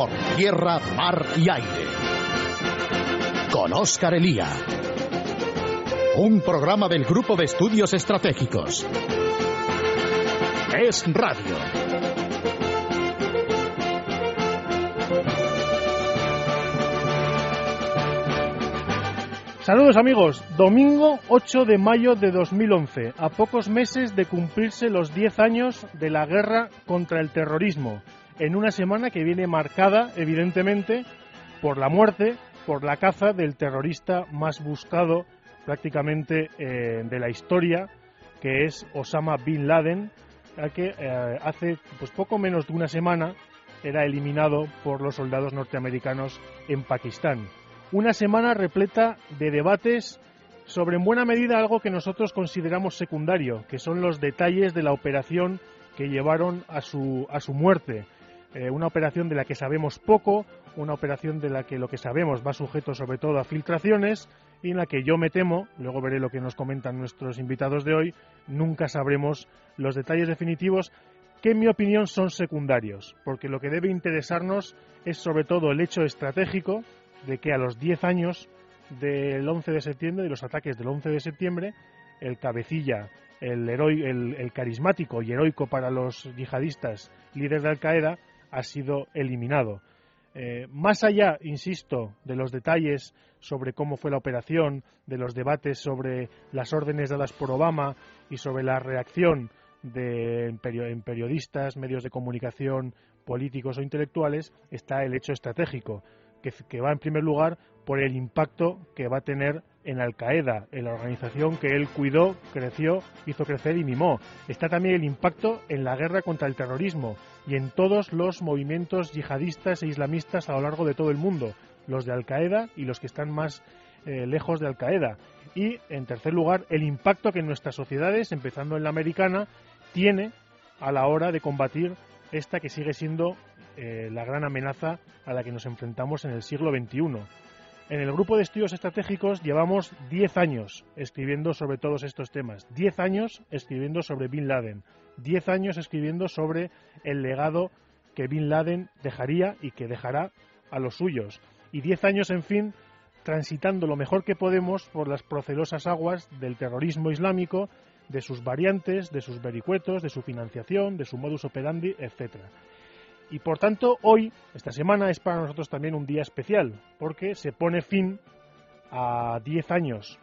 por tierra, mar y aire. Con Óscar Elía. Un programa del Grupo de Estudios Estratégicos. Es Radio. Saludos amigos, domingo 8 de mayo de 2011, a pocos meses de cumplirse los 10 años de la guerra contra el terrorismo, en una semana que viene marcada evidentemente por la muerte, por la caza del terrorista más buscado prácticamente eh, de la historia, que es Osama Bin Laden, que eh, hace pues poco menos de una semana era eliminado por los soldados norteamericanos en Pakistán. Una semana repleta de debates sobre en buena medida algo que nosotros consideramos secundario, que son los detalles de la operación que llevaron a su, a su muerte. Eh, una operación de la que sabemos poco, una operación de la que lo que sabemos va sujeto sobre todo a filtraciones y en la que yo me temo, luego veré lo que nos comentan nuestros invitados de hoy, nunca sabremos los detalles definitivos que en mi opinión son secundarios, porque lo que debe interesarnos es sobre todo el hecho estratégico de que a los 10 años del 11 de septiembre, de los ataques del 11 de septiembre, el cabecilla, el, el, carismático y heroico para los yihadistas líderes de Al-Qaeda, ha sido eliminado. Eh, más allá, insisto, de los detalles sobre cómo fue la operación, de los debates sobre las órdenes dadas por Obama y sobre la reacción de en periodistas, medios de comunicación, políticos o intelectuales, está el hecho estratégico que, va en primer lugar por el impacto que va a tener en Al Qaeda, en la organización que él cuidó, creció, hizo crecer y mimó. Está también el impacto en la guerra contra el terrorismo y en todos los movimientos yihadistas e islamistas a lo largo de todo el mundo, los de Al Qaeda y los que están más eh, lejos de Al Qaeda. Y, en tercer lugar, el impacto que en nuestras sociedades, empezando en la americana, tiene a la hora de combatir esta que sigue siendo eh, la gran amenaza a la que nos enfrentamos en el siglo XXI. En el grupo de estudios estratégicos llevamos 10 años escribiendo sobre todos estos temas, 10 años escribiendo sobre Bin Laden, 10 años escribiendo sobre el legado que Bin Laden dejaría y que dejará a los suyos, y 10 años, en fin, transitando lo mejor que podemos por las procelosas aguas del terrorismo islámico, de sus variantes, de sus vericuetos, de su financiación, de su modus operandi, etcétera. Y por tanto, hoy, esta semana, es para nosotros también un día especial, porque se pone fin a 10 años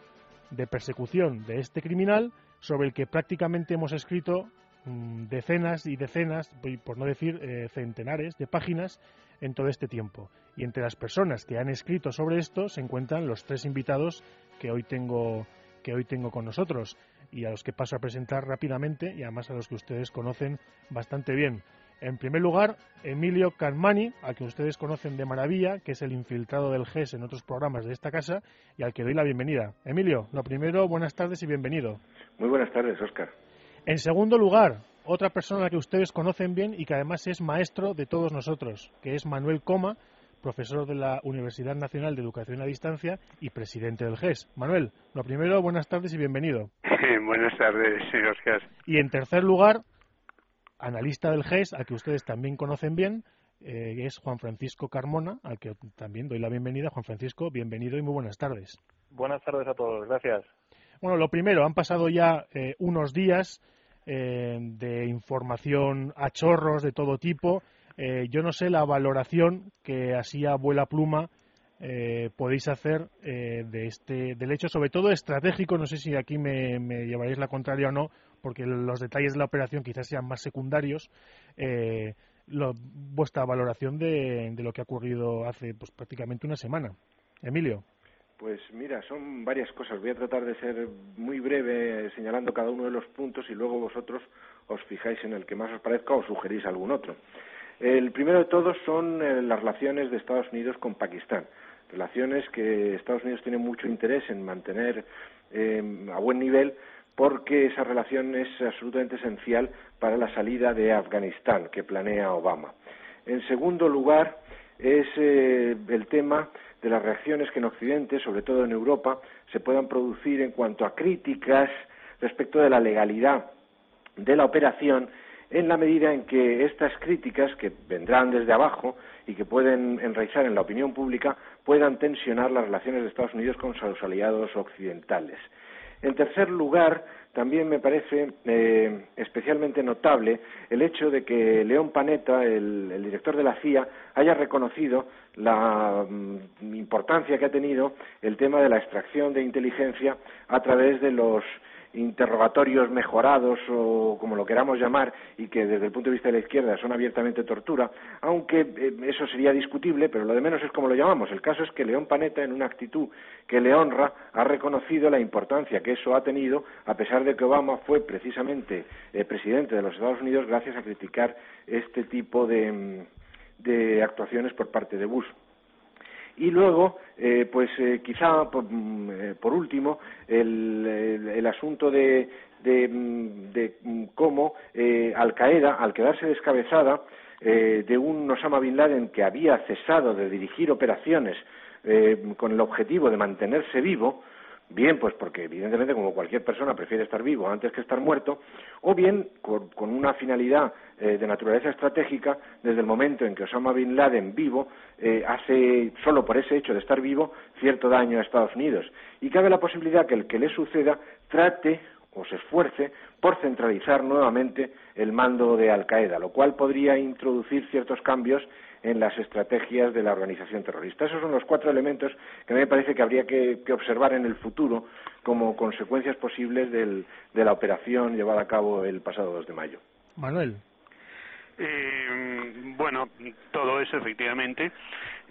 de persecución de este criminal, sobre el que prácticamente hemos escrito mm, decenas y decenas, por no decir eh, centenares, de páginas en todo este tiempo. Y entre las personas que han escrito sobre esto se encuentran los tres invitados que hoy tengo, que hoy tengo con nosotros y a los que paso a presentar rápidamente y además a los que ustedes conocen bastante bien. En primer lugar, Emilio Carmani, al que ustedes conocen de maravilla, que es el infiltrado del GES en otros programas de esta casa y al que doy la bienvenida. Emilio, lo primero, buenas tardes y bienvenido. Muy buenas tardes, Óscar. En segundo lugar, otra persona a la que ustedes conocen bien y que además es maestro de todos nosotros, que es Manuel Coma, profesor de la Universidad Nacional de Educación a Distancia y presidente del GES. Manuel, lo primero, buenas tardes y bienvenido. buenas tardes, Óscar. Y en tercer lugar, analista del GES, al que ustedes también conocen bien, eh, es Juan Francisco Carmona, al que también doy la bienvenida. Juan Francisco, bienvenido y muy buenas tardes. Buenas tardes a todos, gracias. Bueno, lo primero, han pasado ya eh, unos días eh, de información a chorros de todo tipo. yo no sé la valoración que así a vuela pluma podéis hacer de este del hecho, sobre todo estratégico. No sé si aquí me, me llevaréis la contraria o no, porque los detalles de la operación quizás sean más secundarios, eh, vuestra valoración de, lo que ha ocurrido hace pues, prácticamente una semana. Emilio. Pues mira, son varias cosas. Voy a tratar de ser muy breve señalando cada uno de los puntos y luego vosotros os fijáis en el que más os parezca o sugerís algún otro. El primero de todos son eh, las relaciones de Estados Unidos con Pakistán. Relaciones que Estados Unidos tiene mucho interés en mantener eh, a buen nivel porque esa relación es absolutamente esencial para la salida de Afganistán que planea Obama. En segundo lugar, es eh, el tema de las reacciones que en Occidente, sobre todo en Europa, se puedan producir en cuanto a críticas respecto de la legalidad de la operación en la medida en que estas críticas, que vendrán desde abajo y que pueden enraizar en la opinión pública, puedan tensionar las relaciones de Estados Unidos con sus aliados occidentales. En tercer lugar, también me parece eh, especialmente notable el hecho de que León Panetta, el, director de la CIA, haya reconocido la mm, importancia que ha tenido el tema de la extracción de inteligencia a través de los interrogatorios mejorados o como lo queramos llamar y que desde el punto de vista de la izquierda son abiertamente tortura, aunque eh, eso sería discutible, pero lo de menos es como lo llamamos. El caso es que León Panetta, en una actitud que le honra, ha reconocido la importancia que eso ha tenido, a pesar de que Obama fue precisamente eh, presidente de los Estados Unidos gracias a criticar este tipo de mm, actuaciones por parte de Bush. Y luego, eh, pues eh, quizá por, mm, eh, último, el, asunto de, de, mm, cómo Al Qaeda, al quedarse descabezada de un Osama Bin Laden que había cesado de dirigir operaciones con el objetivo de mantenerse vivo, bien pues porque evidentemente como cualquier persona prefiere estar vivo antes que estar muerto, o bien con, una finalidad eh, de naturaleza estratégica desde el momento en que Osama Bin Laden vivo eh, hace solo por ese hecho de estar vivo cierto daño a Estados Unidos. Y cabe la posibilidad que el que le suceda trate o se esfuerce por centralizar nuevamente el mando de Al Qaeda, lo cual podría introducir ciertos cambios en las estrategias de la organización terrorista. Esos son los cuatro elementos que a mí me parece que habría que, observar en el futuro como consecuencias posibles de la operación llevada a cabo el pasado 2 de mayo. Manuel. Eh, bueno, todo eso efectivamente.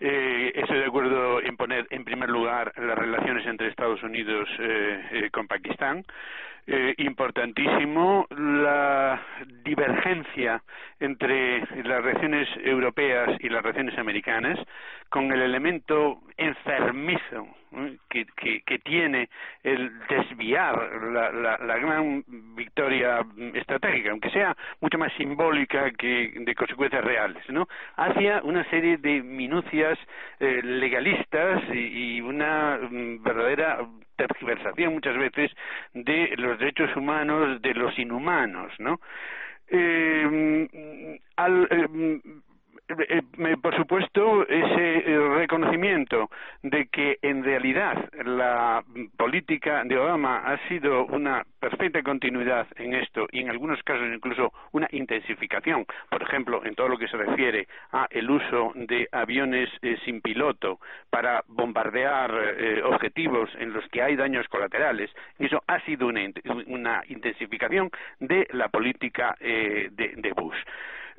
Eh, estoy de acuerdo en poner en primer lugar las relaciones entre Estados Unidos eh, eh con Pakistán. Eh, importantísimo la divergencia entre las reacciones europeas y las reacciones americanas, con el elemento enfermizo que, que, tiene el desviar la, la, gran victoria estratégica, aunque sea mucho más simbólica que de consecuencias reales, ¿no? hacia una serie de minucias eh, legalistas y, una mm, verdadera tergiversación muchas veces de los derechos humanos de los inhumanos, ¿no? Eh, al, eh, por supuesto, ese eh, reconocimiento de que en realidad la política de Obama ha sido una perfecta continuidad en esto y en algunos casos incluso una intensificación, por ejemplo, en todo lo que se refiere a el uso de aviones sin piloto para bombardear objetivos en los que hay daños colaterales, eso ha sido una, intensificación de la política de Bush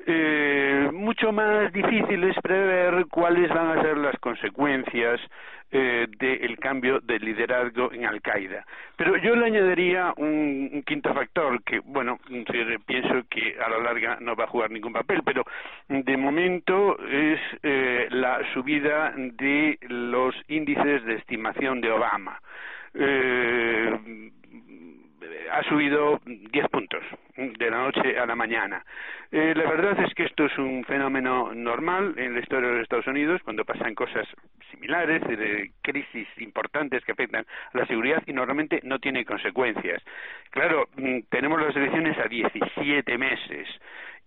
eh, mucho más difícil es prever cuáles van a ser las consecuencias eh, del cambio de liderazgo en Al-Qaeda. Pero yo le añadiría un, quinto factor que, bueno, pienso que a la larga no va a jugar ningún papel, pero de momento es eh, la subida de los índices de estimación de Obama. Eh, ha subido 10 puntos de la noche a la mañana. Eh, la verdad es que esto es un fenómeno normal en la historia de los Estados Unidos cuando pasan cosas similares, de crisis importantes que afectan a la seguridad y normalmente no tiene consecuencias. Claro, mm, tenemos las elecciones a 17 meses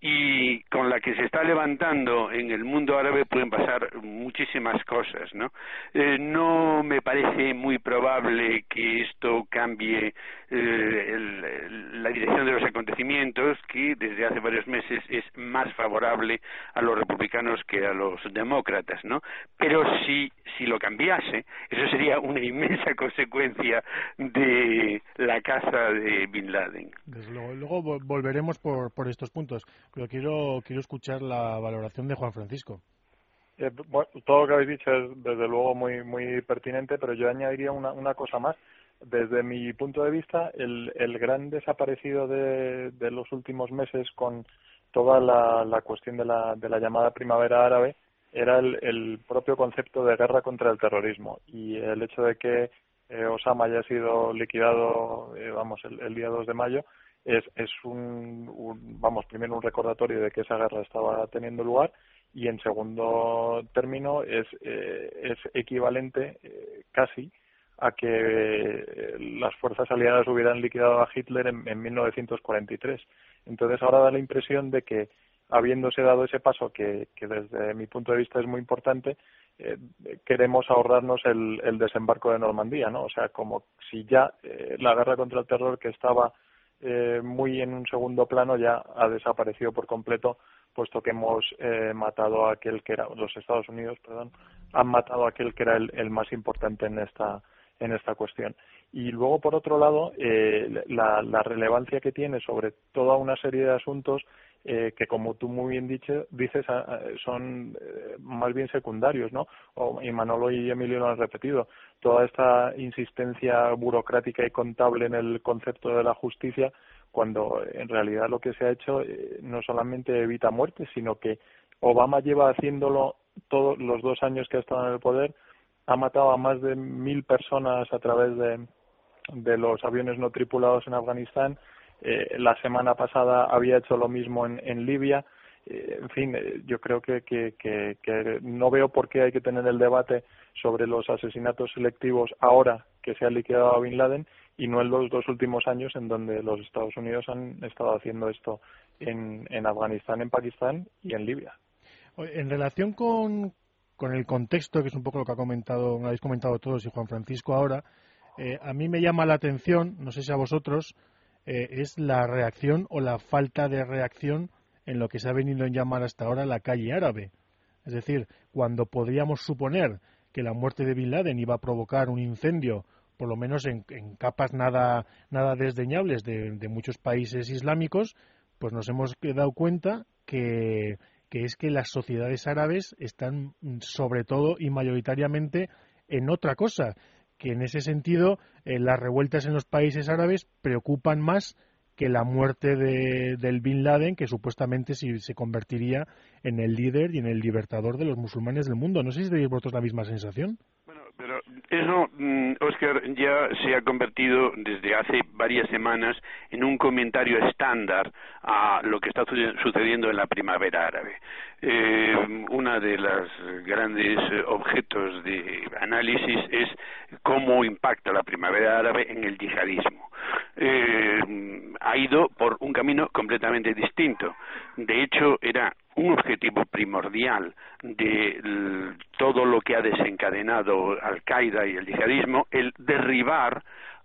y con la que se está levantando en el mundo árabe pueden pasar muchísimas cosas, ¿no? Eh, no me parece muy probable que esto cambie eh, la dirección de los acontecimientos, que desde hace varios meses es más favorable a los republicanos que a los demócratas, ¿no? Pero si, si lo cambiase, eso sería una inmensa consecuencia de la caza de Bin Laden. Desde luego, luego volveremos por, por estos puntos pero quiero, quiero escuchar la valoración de Juan Francisco. Eh, todo lo que habéis dicho es desde luego muy muy pertinente, pero yo añadiría una, una cosa más. Desde mi punto de vista, el, el gran desaparecido de, de los últimos meses con toda la, cuestión de la, de la llamada primavera árabe era el, el propio concepto de guerra contra el terrorismo y el hecho de que eh, Osama haya sido liquidado, eh, vamos, el, día 2 de mayo, es, es un, vamos, primero un recordatorio de que esa guerra estaba teniendo lugar y en segundo término es, eh, es equivalente eh, casi a que eh, las fuerzas aliadas hubieran liquidado a Hitler en, en 1943. Entonces ahora da la impresión de que habiéndose dado ese paso que, que desde mi punto de vista es muy importante, eh, queremos ahorrarnos el, el, desembarco de Normandía, ¿no? O sea, como si ya eh, la guerra contra el terror que estaba eh, muy en un segundo plano ya ha desaparecido por completo, puesto que hemos eh, matado a aquel que era los Estados Unidos, perdón, han matado a aquel que era el, el más importante en esta en esta cuestión. Y luego, por otro lado, eh, la, la relevancia que tiene sobre toda una serie de asuntos eh, que como tú muy bien dicho, dices son eh, más bien secundarios, ¿no? Y Manolo y Emilio lo han repetido. Toda esta insistencia burocrática y contable en el concepto de la justicia, cuando en realidad lo que se ha hecho eh, no solamente evita muertes, sino que Obama lleva haciéndolo todos los dos años que ha estado en el poder, ha matado a más de mil personas a través de, de los aviones no tripulados en Afganistán, eh, la semana pasada había hecho lo mismo en, en Libia. Eh, en fin, eh, yo creo que, que, que, no veo por qué hay que tener el debate sobre los asesinatos selectivos ahora que se ha liquidado a Bin Laden y no en los dos últimos años en donde los Estados Unidos han estado haciendo esto en, en Afganistán, en Pakistán y en Libia. En relación con, con el contexto, que es un poco lo que ha comentado, habéis comentado todos y Juan Francisco ahora, eh, a mí me llama la atención, no sé si a vosotros, eh, es la reacción o la falta de reacción en lo que se ha venido a llamar hasta ahora la calle árabe. Es decir, cuando podríamos suponer que la muerte de Bin Laden iba a provocar un incendio, por lo menos en, capas nada, nada desdeñables de, muchos países islámicos, pues nos hemos dado cuenta que, que es que las sociedades árabes están sobre todo y mayoritariamente en otra cosa, que en ese sentido eh, las revueltas en los países árabes preocupan más que la muerte de, del Bin Laden, que supuestamente sí, se convertiría en el líder y en el libertador de los musulmanes del mundo. No sé si tenéis vosotros la misma sensación. Pero eso, Oscar, mm, ya se ha convertido desde hace varias semanas en un comentario estándar a lo que está sucediendo en la primavera árabe. Eh, uno de los grandes objetos de análisis es cómo impacta la primavera árabe en el yihadismo. Eh, ha ido por un camino completamente distinto. De hecho, era un objetivo primordial de todo lo que ha desencadenado Al Qaeda y el yihadismo, el derribar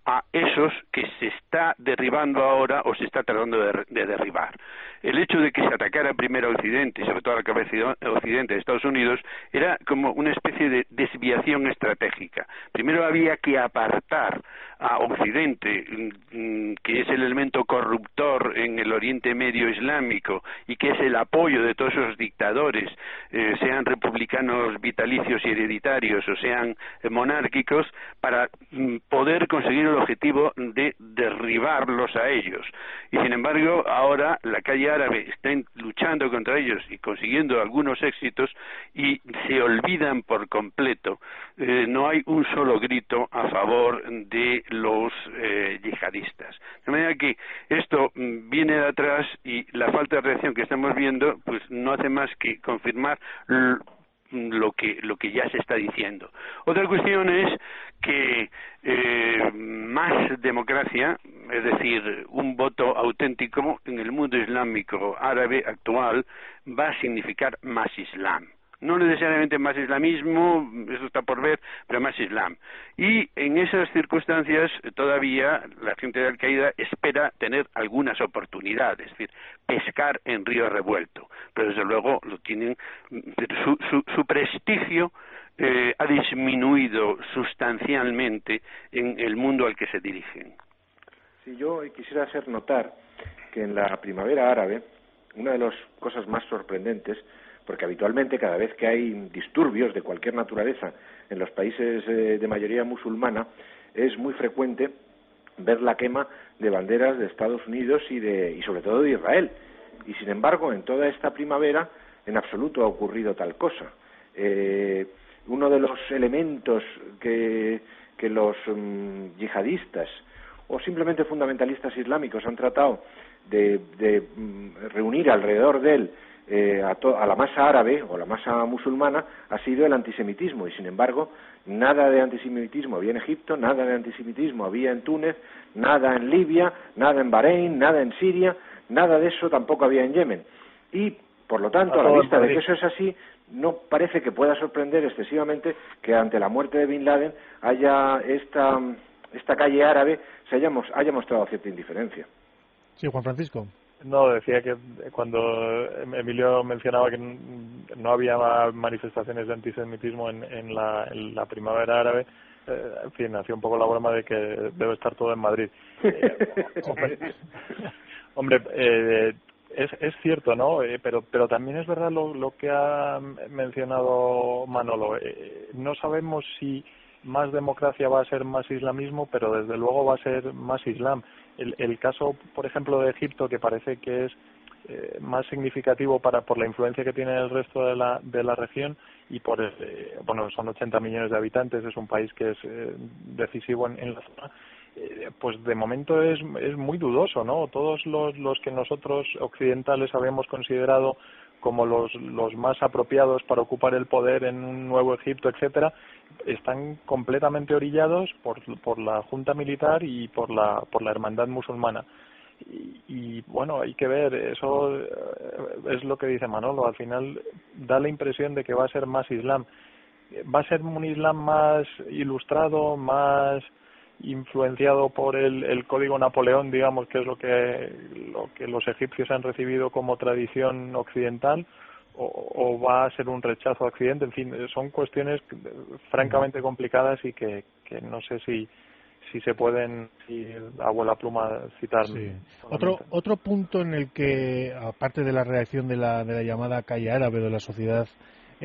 a esos que se está derribando ahora o se está tratando de, derribar. El hecho de que se atacara primero a Occidente, y sobre todo a la cabeza Occidente de Estados Unidos, era como una especie de desviación estratégica. Primero había que apartar a Occidente, mm, que es el elemento corruptor en el Oriente Medio Islámico y que es el apoyo de todos esos dictadores, eh, sean republicanos vitalicios y hereditarios o sean monárquicos, para mm, poder conseguir el objetivo de derribarlos a ellos. Y sin embargo, ahora la calle árabe está luchando contra ellos y consiguiendo algunos éxitos y se olvidan por completo. Eh, no hay un solo grito a favor de los eh, yihadistas. De manera que esto mm, viene de atrás y la falta de reacción que estamos viendo pues no hace más que confirmar lo que lo que ya se está diciendo. Otra cuestión es que eh, más democracia, es decir, un voto auténtico en el mundo islámico árabe actual va a significar más islam no necesariamente más islamismo, eso está por ver, pero más islam. Y en esas circunstancias todavía la gente de Al-Qaeda espera tener algunas oportunidades, es decir, pescar en río revuelto. Pero desde luego lo tienen, su, su, su prestigio eh, ha disminuido sustancialmente en el mundo al que se dirigen. Sí, yo quisiera hacer notar que en la primavera árabe, una de las cosas más sorprendentes porque habitualmente cada vez que hay disturbios de cualquier naturaleza en los países eh, de mayoría musulmana es muy frecuente ver la quema de banderas de Estados Unidos y, de, y sobre todo de Israel. Y sin embargo, en toda esta primavera en absoluto ha ocurrido tal cosa. Eh, uno de los elementos que, que los mm, yihadistas o simplemente fundamentalistas islámicos han tratado de, de mm, reunir alrededor de él eh, a, la masa árabe o la masa musulmana ha sido el antisemitismo y sin embargo nada de antisemitismo había en Egipto, nada de antisemitismo había en Túnez, nada en Libia, nada en Bahrein, nada en Siria, Nada de eso tampoco había en Yemen. Y, por lo tanto, a la vista de que eso es así, no parece que pueda sorprender excesivamente que ante la muerte de Bin Laden haya esta, esta calle árabe se haya, haya mostrado cierta indiferencia. Sí, Juan Francisco. No, decía que cuando Emilio mencionaba que no había manifestaciones de antisemitismo en, en, la, en la primavera árabe, eh, en fin, hacía un poco la broma de que debe estar todo en Madrid. hombre, eh, es, es cierto, ¿no? Eh, pero, pero también es verdad lo, lo que ha mencionado Manolo. Eh, no sabemos si más democracia va a ser más islamismo, pero desde luego va a ser más islam. El, el caso, por ejemplo, de Egipto, que parece que es eh, más significativo para por la influencia que tiene el resto de la, de la región y por eh, bueno son 80 millones de habitantes es un país que es eh, decisivo en, la zona pues de momento es, es muy dudoso no todos los, los que nosotros occidentales habíamos considerado como los, los más apropiados para ocupar el poder en un nuevo Egipto, etcétera, están completamente orillados por, por la junta militar y por la, por la hermandad musulmana. Y, y, bueno, hay que ver, eso eh, es lo que dice Manolo, al final da la impresión de que va a ser más Islam. Va a ser un Islam más ilustrado, más influenciado por el, el código Napoleón, digamos, que es lo que, lo que los egipcios han recibido como tradición occidental, o, o va a ser un rechazo a Occidente. En fin, son cuestiones francamente complicadas y que, que no sé si, si se pueden, si abuela pluma citar. Sí. Otro, otro punto en el que, aparte de la reacción de la, de la llamada calle árabe, de la sociedad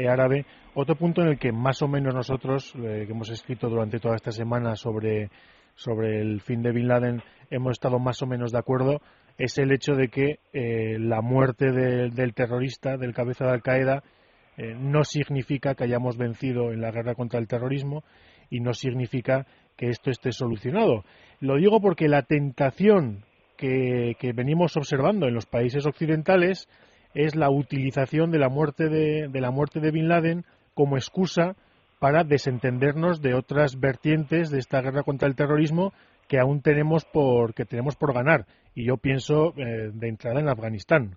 árabe, otro punto en el que más o menos nosotros, eh, que hemos escrito durante toda esta semana sobre, sobre el fin de Bin Laden, hemos estado más o menos de acuerdo, es el hecho de que eh, la muerte de, del terrorista, del cabeza de Al Qaeda, eh, no significa que hayamos vencido en la guerra contra el terrorismo y no significa que esto esté solucionado. Lo digo porque la tentación que, que venimos observando en los países occidentales es la utilización de la muerte de, de la muerte de Bin Laden como excusa para desentendernos de otras vertientes de esta guerra contra el terrorismo que aún tenemos por que tenemos por ganar y yo pienso eh, de entrada en Afganistán.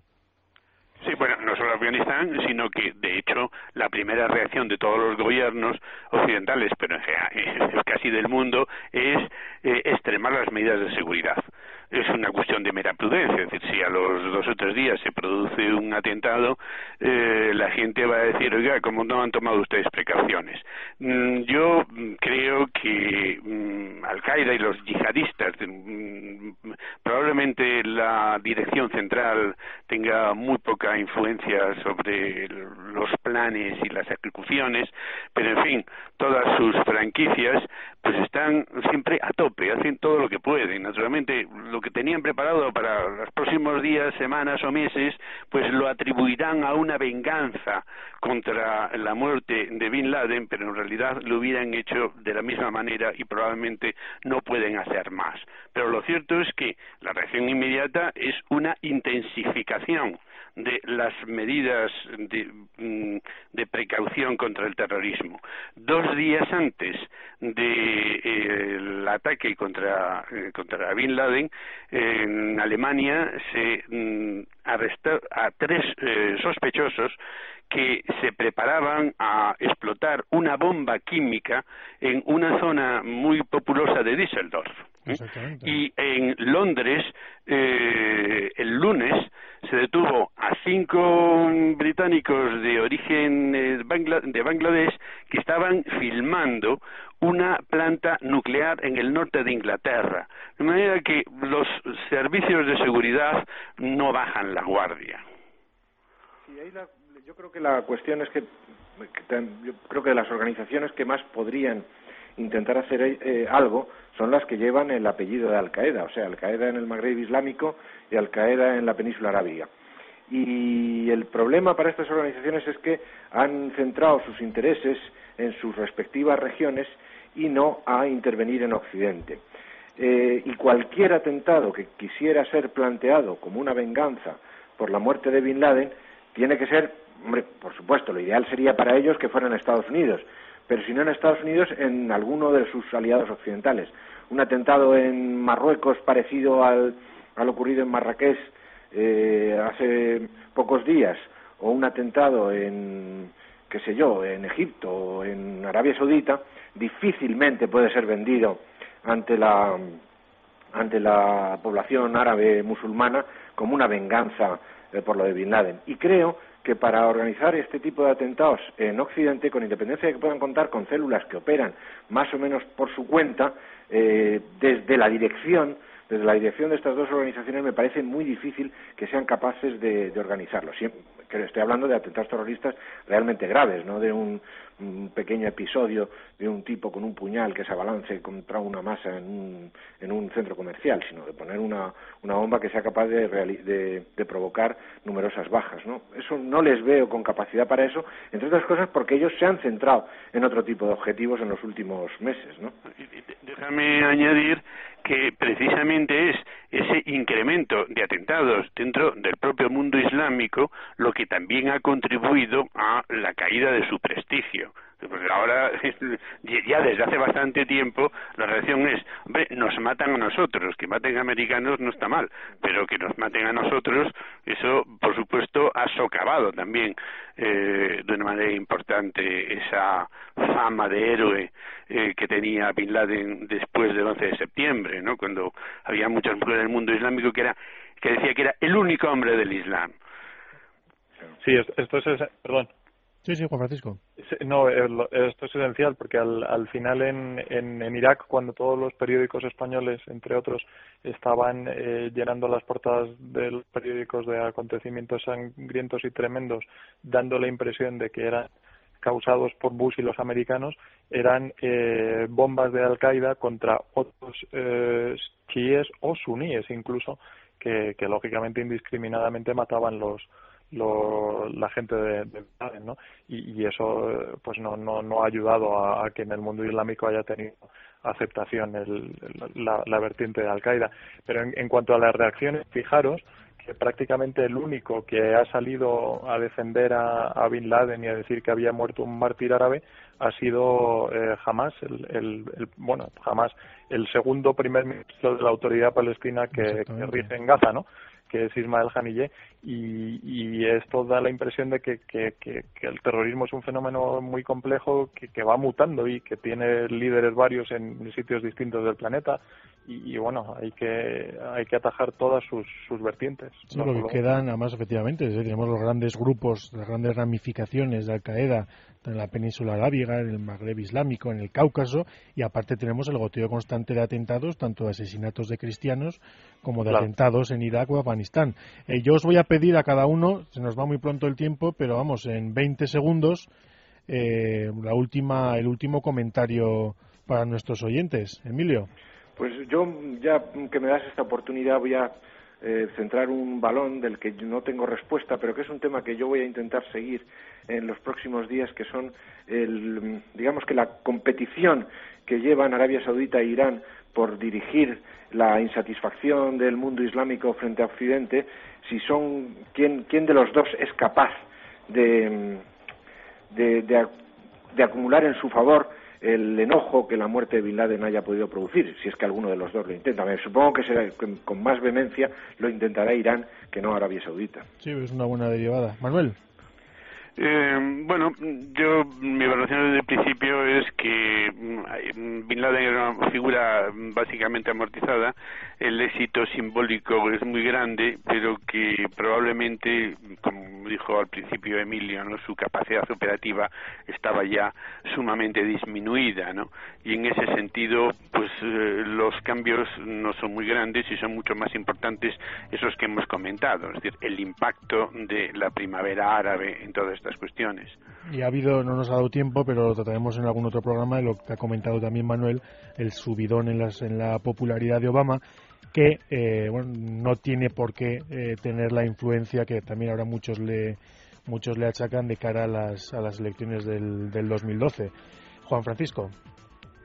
Sí, bueno, no solo Afganistán, sino que, de hecho, la primera reacción de todos los gobiernos occidentales, pero en casi del mundo, es eh, extremar las medidas de seguridad es una cuestión de mera prudencia. Es decir, si a los dos o tres días se produce un atentado, eh, la gente va a decir, oiga, ¿cómo no han tomado ustedes precauciones? Mm, yo creo que mm, Al-Qaeda y los yihadistas, mm, probablemente la dirección central tenga muy poca influencia sobre los planes y las ejecuciones, pero en fin, todas sus franquicias pues están siempre a tope, hacen todo lo que pueden. Naturalmente, lo que tenían preparado para los próximos días, semanas o meses, pues lo atribuirán a una venganza contra la muerte de Bin Laden, pero en realidad lo hubieran hecho de la misma manera y probablemente no pueden hacer más. Pero lo cierto es que la reacción inmediata es una intensificación de las medidas de, mm, de, precaución contra el terrorismo. Dos días antes del eh, ataque contra, eh, contra Bin Laden, en Alemania se mm, arrestó a tres eh, sospechosos que se preparaban a explotar una bomba química en una zona muy populosa de Düsseldorf. ¿Eh? Y en Londres, eh, el lunes, se detuvo a cinco británicos de origen eh, de Bangladesh que estaban filmando una planta nuclear en el norte de Inglaterra. De manera que los servicios de seguridad no bajan la guardia. Sí, ahí la, yo creo que la cuestión es que, que, yo creo que las organizaciones que más podrían intentar hacer eh, algo son las que llevan el apellido de Al Qaeda, o sea, Al Qaeda en el Magreb Islámico y Al Qaeda en la península arábiga. Y el problema para estas organizaciones es que han centrado sus intereses en sus respectivas regiones y no a intervenir en Occidente. Eh, y cualquier atentado que quisiera ser planteado como una venganza por la muerte de Bin Laden tiene que ser, hombre, por supuesto, lo ideal sería para ellos que fueran Estados Unidos, pero si no en Estados Unidos, en alguno de sus aliados occidentales. Un atentado en Marruecos parecido al, al ocurrido en Marrakech eh, hace pocos días o un atentado en, qué sé yo, en Egipto o en Arabia Saudita, difícilmente puede ser vendido ante la ante la población árabe musulmana como una venganza eh, por lo de Bin Laden. Y creo que para organizar este tipo de atentados en Occidente, con independencia de que puedan contar con células que operan más o menos por su cuenta, eh, desde la dirección desde la dirección de estas dos organizaciones me parece muy difícil que sean capaces de, de organizarlo. estoy hablando de atentados terroristas realmente graves, no de un, pequeño episodio de un tipo con un puñal que se abalance contra una masa en un, centro comercial, sino de poner una, bomba que sea capaz de, de, provocar numerosas bajas. ¿no? Eso no les veo con capacidad para eso, entre otras cosas porque ellos se han centrado en otro tipo de objetivos en los últimos meses. ¿no? Déjame añadir que precisamente es ese incremento de atentados dentro del propio mundo islámico lo que también ha contribuido a la caída de su prestigio. Porque ahora, ya desde hace bastante tiempo, la reacción es, hombre, nos matan a nosotros, que maten a americanos no está mal, pero que nos maten a nosotros, eso, por supuesto, ha socavado también eh, de una manera importante esa fama de héroe eh, que tenía Bin Laden después del 11 de septiembre, ¿no? Cuando había muchas mujeres del mundo islámico que era que decía que era el único hombre del Islam. Sí, esto es, perdón, Sí, Juan Francisco. No, esto es esencial porque al, al final en, en, Irak, cuando todos los periódicos españoles, entre otros, estaban eh, llenando las portadas de los periódicos de acontecimientos sangrientos y tremendos, dando la impresión de que eran causados por Bush y los americanos, eran eh, bombas de Al-Qaeda contra otros eh, chiíes o suníes incluso, que, que lógicamente indiscriminadamente mataban los lo, la gente de, de ¿no? Y, y, eso pues no, no, no ha ayudado a, que en el mundo islámico haya tenido aceptación el, la, la, vertiente de Al-Qaeda. Pero en, en cuanto a las reacciones, fijaros que prácticamente el único que ha salido a defender a, a, Bin Laden y a decir que había muerto un mártir árabe ha sido eh, Hamas, el, el, bueno, Hamas, el segundo primer ministro de la autoridad palestina que, que rige en Gaza, ¿no? Que es Ismael Haniyeh, y, y esto da la impresión de que, que, que, el terrorismo es un fenómeno muy complejo que, que va mutando y que tiene líderes varios en sitios distintos del planeta y, bueno, hay que hay que atajar todas sus, sus vertientes. Sí, lo que quedan, además, efectivamente, tenemos los grandes grupos, las grandes ramificaciones de Al-Qaeda en la península arábiga, en el Magreb islámico, en el Cáucaso, y aparte tenemos el goteo constante de atentados, tanto de asesinatos de cristianos como de atentados en Irak o Afganistán. Eh, yo os voy a pedir a cada uno, se nos va muy pronto el tiempo, pero vamos, en 20 segundos, eh, la última, el último comentario para nuestros oyentes. Emilio. Pues yo, ya que me das esta oportunidad, voy a eh, centrar un balón del que no tengo respuesta, pero que es un tema que yo voy a intentar seguir en los próximos días, que son, el, digamos que la competición que llevan Arabia Saudita e Irán por dirigir la insatisfacción del mundo islámico frente a Occidente, si son quién, quién de los dos es capaz de, de, de acumular en su favor el enojo que la muerte de Bin Laden haya podido producir, si es que alguno de los dos lo intenta. Me supongo que será con más vehemencia lo intentará Irán que no Arabia Saudita. Sí, es una buena derivada. Manuel. Eh, bueno, yo mi evaluación desde el principio es que mm, Bin Laden era una figura básicamente amortizada, el éxito simbólico es muy grande, pero que probablemente, como dijo al principio Emilio, ¿no? su capacidad operativa estaba ya sumamente disminuida, ¿no? Y en ese sentido, pues eh, los cambios no son muy grandes y son mucho más importantes esos que hemos comentado, es decir, el impacto de la primavera árabe en todas estas cuestiones. Y ha habido, no nos ha dado tiempo, pero lo trataremos en algún otro programa, lo que ha comentado también Manuel, el subidón en, las, en la popularidad de Obama, que eh, bueno, no tiene por qué eh, tener la influencia que también ahora muchos le, muchos le achacan de cara a las, a las elecciones del, del 2012. Juan Francisco.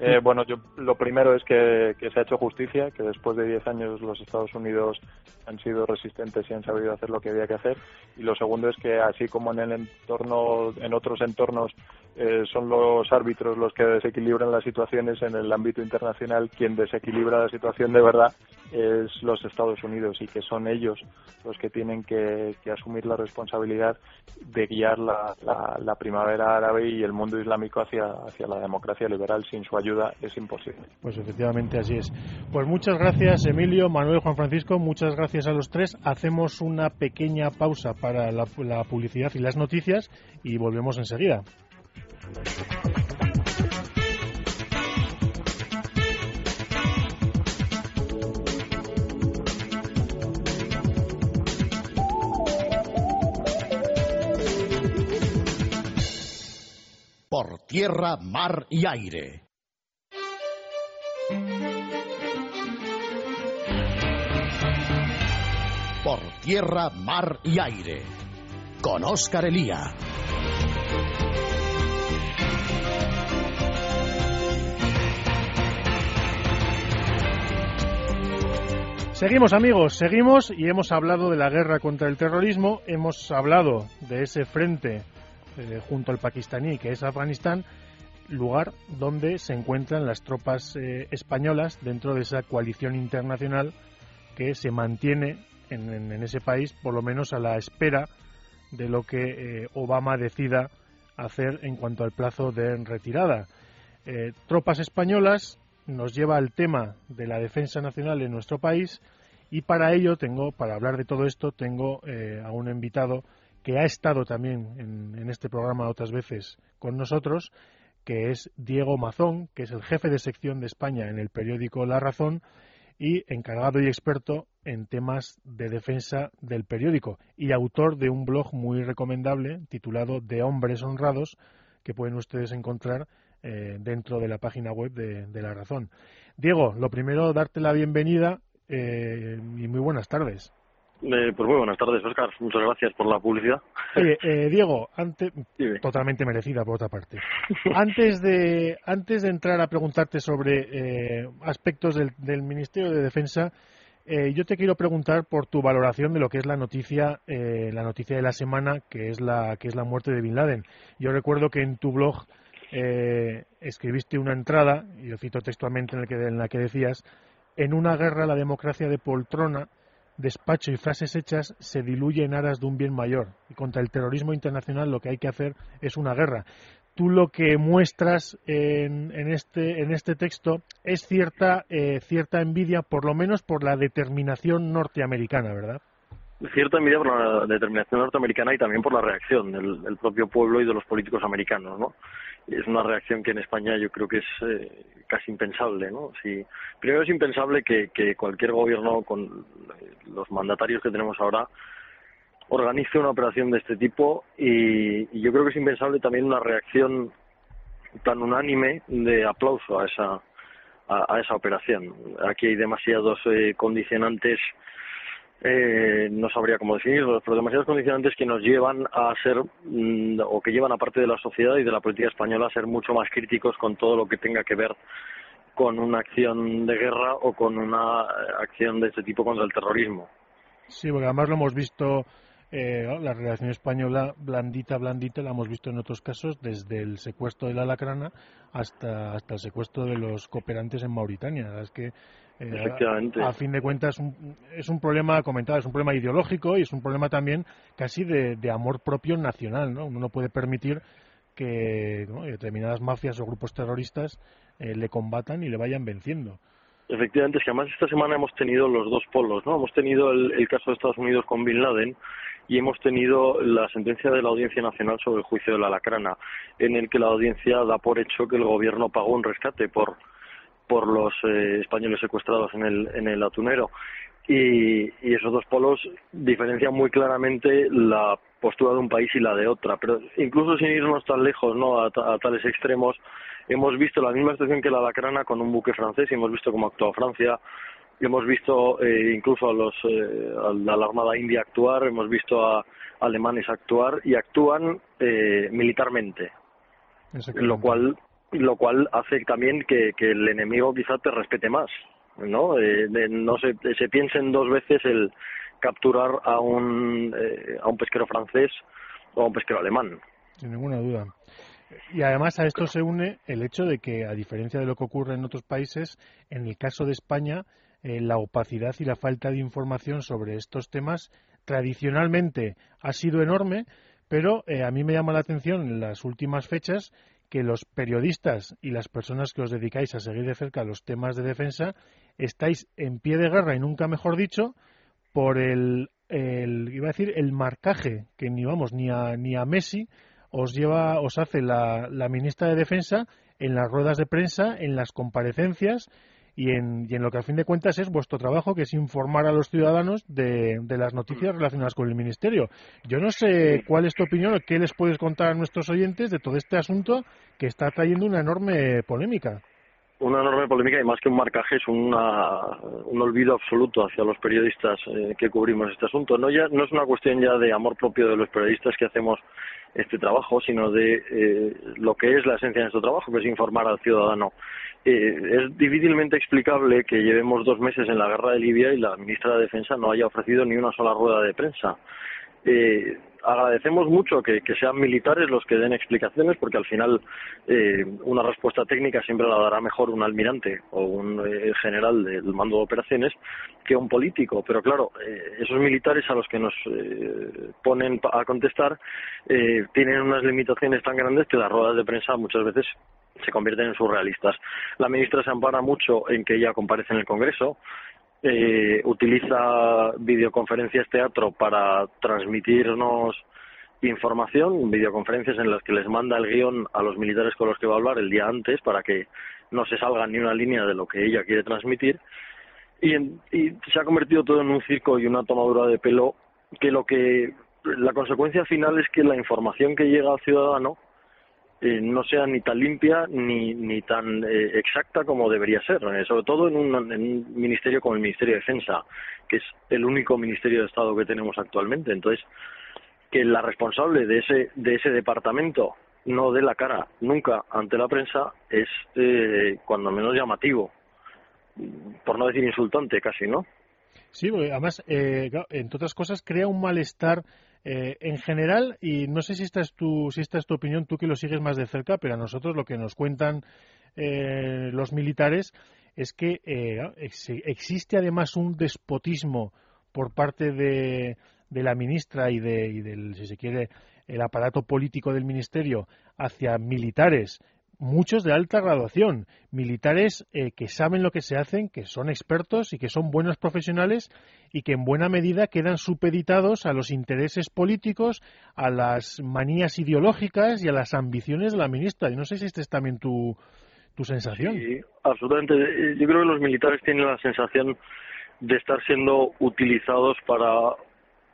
Eh, bueno, yo, lo primero es que, se ha hecho justicia, que después de 10 años los Estados Unidos han sido resistentes y han sabido hacer lo que había que hacer. Y lo segundo es que, así como en el entorno, en otros entornos, eh, son los árbitros los que desequilibran las situaciones en el ámbito internacional, quien desequilibra la situación de verdad es los Estados Unidos y que son ellos los que tienen que, asumir la responsabilidad de guiar la, la, primavera árabe y el mundo islámico hacia, hacia la democracia liberal. Sin su ayuda es imposible. Pues efectivamente así es. Pues muchas gracias Emilio, Manuel, Juan Francisco, muchas gracias a los tres. Hacemos una pequeña pausa para la, la publicidad y las noticias y volvemos enseguida. Por tierra, mar y aire. Tierra, mar y aire. Con Oscar Elía. Seguimos amigos, seguimos y hemos hablado de la guerra contra el terrorismo, hemos hablado de ese frente eh, junto al pakistaní que es Afganistán, lugar donde se encuentran las tropas eh, españolas dentro de esa coalición internacional que se mantiene en, ese país, por lo menos a la espera de lo que eh, Obama decida hacer en cuanto al plazo de retirada. tropas españolas nos lleva al tema de la defensa nacional en nuestro país y para ello tengo, para hablar de todo esto, tengo eh, a un invitado que ha estado también en, este programa otras veces con nosotros, que es Diego Mazón, que es el jefe de sección de España en el periódico La Razón y encargado y experto en temas de defensa del periódico y autor de un blog muy recomendable titulado De Hombres Honrados, que pueden ustedes encontrar eh, dentro de la página web de, La Razón. Diego, lo primero, darte la bienvenida eh, y muy buenas tardes. Eh, pues muy buenas tardes, Oscar. Muchas gracias por la publicidad. Oye, Diego, antes, totalmente merecida por otra parte. Antes de, antes de entrar a preguntarte sobre aspectos del, del, Ministerio de Defensa, yo te quiero preguntar por tu valoración de lo que es la noticia, la noticia de la semana, que es la, que es la muerte de Bin Laden. Yo recuerdo que en tu blog eh, escribiste una entrada, y yo cito textualmente en, que, en la que decías, en una guerra la democracia de poltrona, despacho y frases hechas se diluye en aras de un bien mayor. Y contra el terrorismo internacional lo que hay que hacer es una guerra. Tú lo que muestras en, este, en este texto es cierta, eh, cierta envidia, por lo menos por la determinación norteamericana, ¿verdad? cierta envidia por la determinación norteamericana y también por la reacción del, del propio pueblo y de los políticos americanos, ¿no? es una reacción que en España yo creo que es eh, casi impensable, ¿no? Si, primero es impensable que, que cualquier gobierno con los mandatarios que tenemos ahora organice una operación de este tipo y, yo creo que es impensable también una reacción tan unánime de aplauso a esa a, esa operación. Aquí hay demasiados eh, condicionantes eh, no sabría cómo definirlos, pero demasiados condicionantes que nos llevan a ser, mm, o que llevan a parte de la sociedad y de la política española a ser mucho más críticos con todo lo que tenga que ver con una acción de guerra o con una acción de este tipo contra el terrorismo. Sí, porque además lo hemos visto, eh, la relación española blandita, blandita, la hemos visto en otros casos, desde el secuestro de la lacrana hasta, hasta el secuestro de los cooperantes en Mauritania. Es que eh, a, fin de cuentas, un, es un problema, comentado, es un problema ideológico y es un problema también casi de, amor propio nacional. ¿no? Uno no puede permitir que determinadas mafias o grupos terroristas eh, le combatan y le vayan venciendo. Efectivamente, es que además esta semana hemos tenido los dos polos, ¿no? Hemos tenido el, el, caso de Estados Unidos con Bin Laden y hemos tenido la sentencia de la Audiencia Nacional sobre el juicio de la Lacrana, en el que la audiencia da por hecho que el gobierno pagó un rescate por por los eh, españoles secuestrados en el, en el atunero. Y, y, esos dos polos diferencian muy claramente la postura de un país y la de otra. Pero incluso sin irnos tan lejos, ¿no? a, tales extremos, hemos visto la misma situación que la lacrana con un buque francés y hemos visto cómo actuó Francia. Hemos visto eh, incluso a, los, eh, a la Armada India actuar, hemos visto a alemanes actuar y actúan militarmente. Lo cual lo cual hace también que, que el enemigo quizá te respete más, ¿no? Eh, no se, se piensen dos veces el capturar a un, eh, a un pesquero francés o a un pesquero alemán. Sin ninguna duda. Y además a esto se une el hecho de que, a diferencia de lo que ocurre en otros países, en el caso de España, eh, la opacidad y la falta de información sobre estos temas tradicionalmente ha sido enorme, pero eh, a mí me llama la atención en las últimas fechas que los periodistas y las personas que os dedicáis a seguir de cerca los temas de defensa estáis en pie de guerra y nunca mejor dicho por el, iba a decir el marcaje que ni vamos ni a ni a Messi os lleva os hace la, la ministra de defensa en las ruedas de prensa en las comparecencias y en, y en lo que a fin de cuentas es vuestro trabajo, que es informar a los ciudadanos de, de las noticias relacionadas con el Ministerio. Yo no sé cuál es tu opinión o qué les puedes contar a nuestros oyentes de todo este asunto que está trayendo una enorme polémica una enorme polémica y más que un marcaje es una, un olvido absoluto hacia los periodistas eh, que cubrimos este asunto. No ya no es una cuestión ya de amor propio de los periodistas que hacemos este trabajo, sino de eh, lo que es la esencia de nuestro trabajo, que es informar al ciudadano. Eh, es difícilmente explicable que llevemos dos meses en la guerra de Libia y la ministra de Defensa no haya ofrecido ni una sola rueda de prensa. Eh, agradecemos mucho que, sean militares los que den explicaciones, porque al final eh, una respuesta técnica siempre la dará mejor un almirante o un eh, general del mando de operaciones que un político. Pero claro, eh, esos militares a los que nos ponen a contestar tienen unas limitaciones tan grandes que las ruedas de prensa muchas veces se convierten en surrealistas. La ministra se ampara mucho en que ella comparece en el Congreso, eh, utiliza videoconferencias teatro para transmitirnos información, videoconferencias en las que les manda el guion a los militares con los que va a hablar el día antes para que no se salga ni una línea de lo que ella quiere transmitir. Y, y se ha convertido todo en un circo y una tomadura de pelo que lo que la consecuencia final es que la información que llega al ciudadano eh, no sea ni tan limpia ni, ni tan eh, exacta como debería ser, eh, sobre todo en un, en un ministerio como el Ministerio de Defensa, que es el único ministerio de Estado que tenemos actualmente. Entonces, que la responsable de ese, de ese departamento no dé la cara nunca ante la prensa es cuando menos llamativo, por no decir insultante casi, ¿no? Sí, además, eh, entre otras cosas, crea un malestar eh, en general, y no sé si esta, es tu, si esta es tu opinión, tú que lo sigues más de cerca, pero a nosotros lo que nos cuentan eh, los militares es que eh, existe además un despotismo por parte de, de la ministra y, de, y del, si se quiere, el aparato político del ministerio hacia militares muchos de alta graduación, militares eh, que saben lo que se hacen, que son expertos y que son buenos profesionales y que en buena medida quedan supeditados a los intereses políticos, a las manías ideológicas y a las ambiciones de la ministra. Y no sé si esta es también tu, tu sensación. Sí, absolutamente. Yo creo que los militares tienen la sensación de estar siendo utilizados para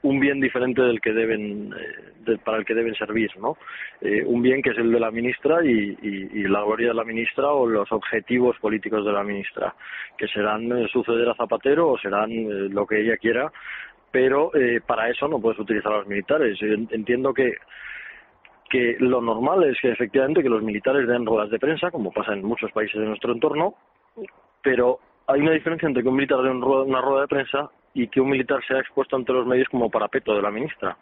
un bien diferente del que deben eh, para el que deben servir no eh, un bien que es el de la ministra y, y, la gloria de la ministra o los objetivos políticos de la ministra que serán eh, suceder a Zapatero o serán lo que ella quiera pero para eso no puedes utilizar a los militares. Entiendo que que lo normal es que efectivamente que los militares den ruedas de prensa como pasa en muchos países de nuestro entorno pero hay una diferencia entre que un militar dé una rueda de prensa y que un militar sea expuesto ante los medios como parapeto de la ministra,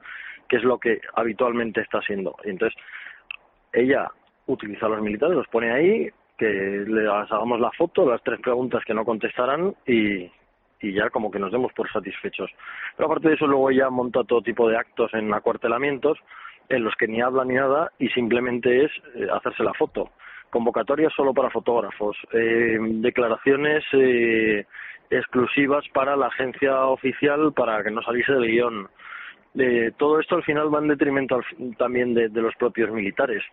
que es lo que habitualmente está haciendo. entonces, ella utiliza a los militares, los pone ahí, que le hagamos la foto, las tres preguntas que no contestarán y, y ya como que nos demos por satisfechos. Pero aparte de eso, luego ella monta todo tipo de actos en acuartelamientos en los que ni habla ni nada y simplemente es eh, hacerse la foto. Convocatorias solo para fotógrafos, eh, declaraciones eh, exclusivas para la agencia oficial para que no saliese del guion. Eh, todo esto al final va en detrimento también de, los propios militares,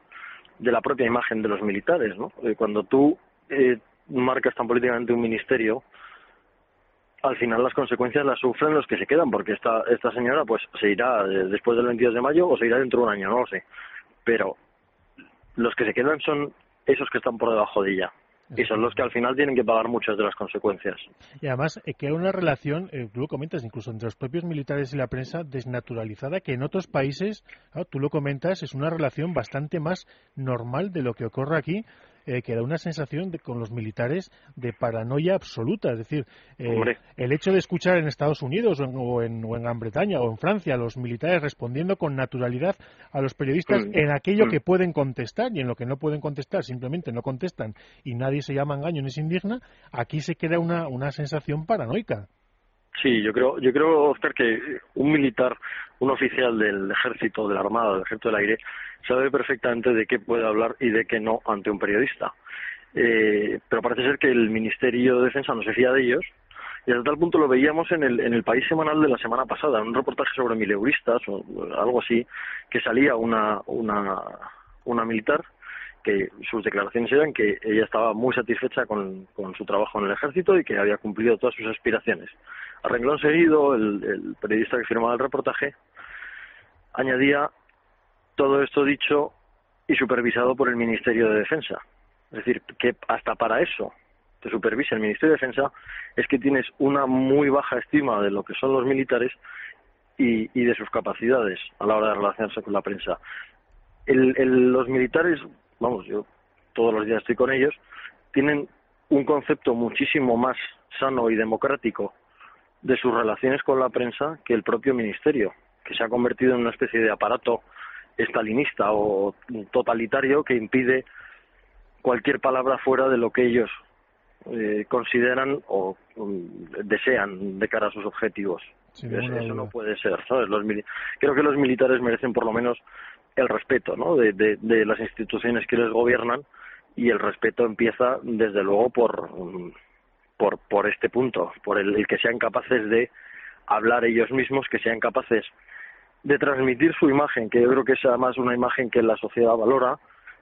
de la propia imagen de los militares. ¿no? Eh, cuando tú eh, marcas tan políticamente un ministerio, al final las consecuencias las sufren los que se quedan, porque esta, esta señora pues se irá después del 22 de mayo o se irá dentro de un año, no lo sé. Pero los que se quedan son esos que están por debajo de ella y son los que al final tienen que pagar muchas de las consecuencias. Y además eh, que hay una relación, eh, tú lo comentas, incluso entre los propios militares y la prensa, desnaturalizada, que en otros países, tú lo comentas, es una relación bastante más normal de lo que ocurre aquí. Eh, que da una sensación de, con los militares de paranoia absoluta. Es decir, eh, el hecho de escuchar en Estados Unidos o en, o en, Gran Bretaña o en Francia a los militares respondiendo con naturalidad a los periodistas mm. en aquello mm. que pueden contestar y en lo que no pueden contestar simplemente no contestan y nadie se llama engaño ni se indigna, aquí se crea una, una sensación paranoica. Sí, yo creo, yo creo, Oscar, que un militar, un oficial del ejército, de la armada, del ejército del aire, sabe perfectamente de qué puede hablar y de qué no ante un periodista. Eh, pero parece ser que el Ministerio de Defensa no se fía de ellos y hasta tal punto lo veíamos en el, en el país semanal de la semana pasada, en un reportaje sobre mileuristas o algo así, que salía una, una, una militar que sus declaraciones eran que ella estaba muy satisfecha con, con su trabajo en el ejército y que había cumplido todas sus aspiraciones. A renglón seguido, el, periodista que firmaba el reportaje añadía todo esto dicho y supervisado por el Ministerio de Defensa. Es decir, que hasta para eso te supervisa el Ministerio de Defensa es que tienes una muy baja estima de lo que son los militares y, y de sus capacidades a la hora de relacionarse con la prensa. El, el, los militares, vamos, yo todos los días estoy con ellos, tienen un concepto muchísimo más sano y democrático de sus relaciones con la prensa que el propio ministerio, que se ha convertido en una especie de aparato estalinista o totalitario que impide cualquier palabra fuera de lo que ellos eh, consideran o um, desean de cara a sus objetivos. eso no puede ser. Los, creo que los militares merecen por lo menos el respeto ¿no? de, de las instituciones que les gobiernan y el respeto empieza desde luego por um, por, por este punto, por el, que sean capaces de hablar ellos mismos, que sean capaces de transmitir su imagen, que yo creo que es además una imagen que la sociedad valora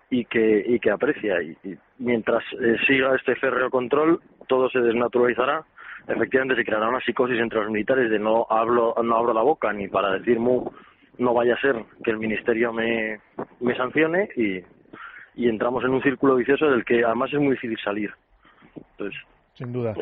y que, y que aprecia. Y, mientras eh, siga este férreo control, todo se desnaturalizará. Efectivamente, se creará una psicosis entre los militares de no hablo, no abro la boca ni para decir no vaya a ser que el ministerio me, me sancione y, y entramos en un círculo vicioso del que además es muy difícil salir. Entonces, sin duda.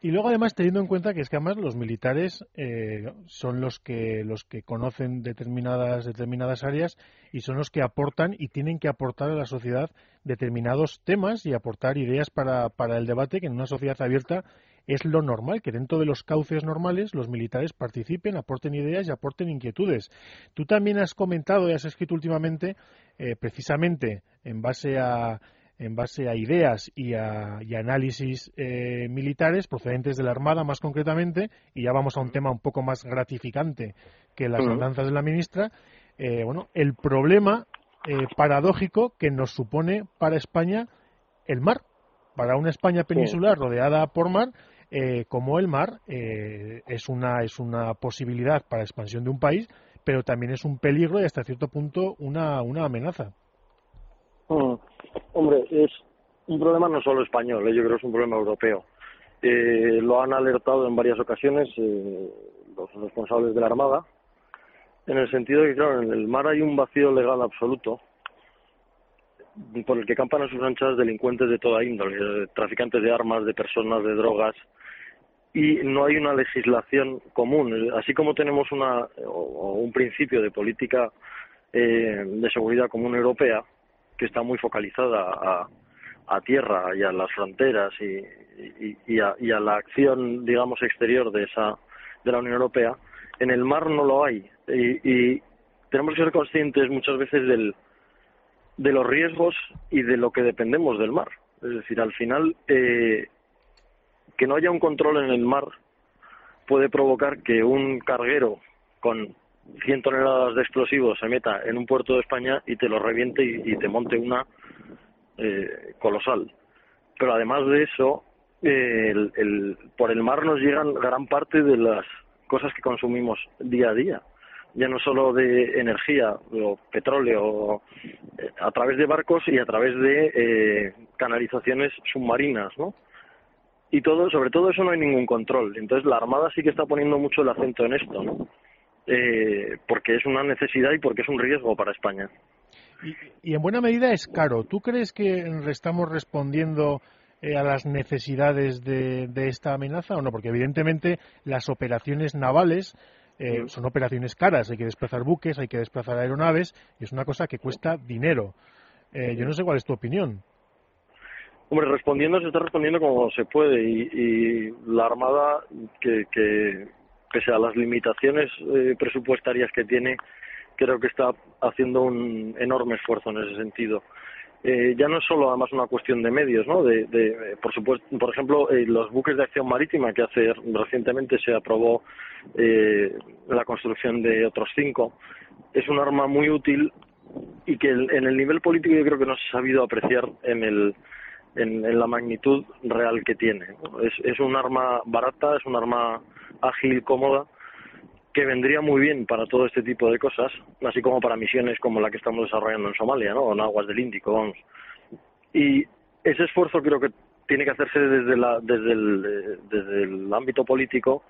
Y luego además teniendo en cuenta que es que además los militares eh, son los que los que conocen determinadas determinadas áreas y son los que aportan y tienen que aportar a la sociedad determinados temas y aportar ideas para, para el debate que en una sociedad abierta es lo normal, que dentro de los cauces normales los militares participen, aporten ideas y aporten inquietudes. Tú también has comentado y has escrito últimamente, eh, precisamente en base a en base a ideas y a, análisis eh, militares procedentes de la Armada más concretamente, y ya vamos a un tema un poco más gratificante que las andanzas de la ministra, eh, bueno, el problema eh, paradójico que nos supone para España el mar, para una España peninsular rodeada por mar, como el mar es, una, es una posibilidad para la expansión de un país, pero también es un peligro y hasta cierto punto una, una amenaza. Mm. Hombre, es un problema no solo español, eh, yo creo que es un problema europeo. Eh, lo han alertado en varias ocasiones eh, los responsables de la Armada, en el sentido de que, claro, en el mar hay un vacío legal absoluto por el que campan a sus anchas delincuentes de toda índole, traficantes de armas, de personas, de drogas, y no hay una legislación común. Así como tenemos una, o un principio de política de seguridad común europea, que está muy focalizada a, a tierra y a las fronteras y, y, a, y, a, la acción, digamos, exterior de esa de la Unión Europea, en el mar no lo hay. Y, tenemos que ser conscientes muchas veces del, de los riesgos y de lo que dependemos del mar. Es decir, al final, eh, que no haya un control en el mar puede provocar que un carguero con 100 toneladas de explosivos se meta en un puerto de España y te lo reviente y, te monte una eh, colosal. Pero además de eso, eh, el, por el mar nos llegan gran parte de las cosas que consumimos día a día. Ya no solo de energía o petróleo, eh, a través de barcos y a través de canalizaciones submarinas, ¿no? Y todo, sobre todo eso no hay ningún control. Entonces la Armada sí que está poniendo mucho el acento en esto. Eh, porque es una necesidad y porque es un riesgo para España. Y, en buena medida es caro. ¿Tú crees que estamos respondiendo eh, a las necesidades de, esta amenaza o no? Porque evidentemente las operaciones navales eh, son operaciones caras. Hay que desplazar buques, hay que desplazar aeronaves y es una cosa que cuesta dinero. Eh, yo no sé cuál es tu opinión. Hombre, respondiendo se está respondiendo como se puede y, la Armada, que, que pese a las limitaciones eh, presupuestarias que tiene, creo que está haciendo un enorme esfuerzo en ese sentido. Eh, ya no es solo además una cuestión de medios, ¿no? De, de por supuesto, por ejemplo, eh, los buques de acción marítima que hace recientemente se aprobó eh, la construcción de otros cinco es un arma muy útil y que en el nivel político yo creo que no se ha sabido apreciar en el en, la magnitud real que tiene. Es, es un arma barata, es un arma ágil, cómoda que vendría muy bien para todo este tipo de cosas, así como para misiones como la que estamos desarrollando en Somalia, ¿no? En aguas del Índico. Y ese esfuerzo creo que tiene que hacerse desde, la, desde, el, desde el ámbito político,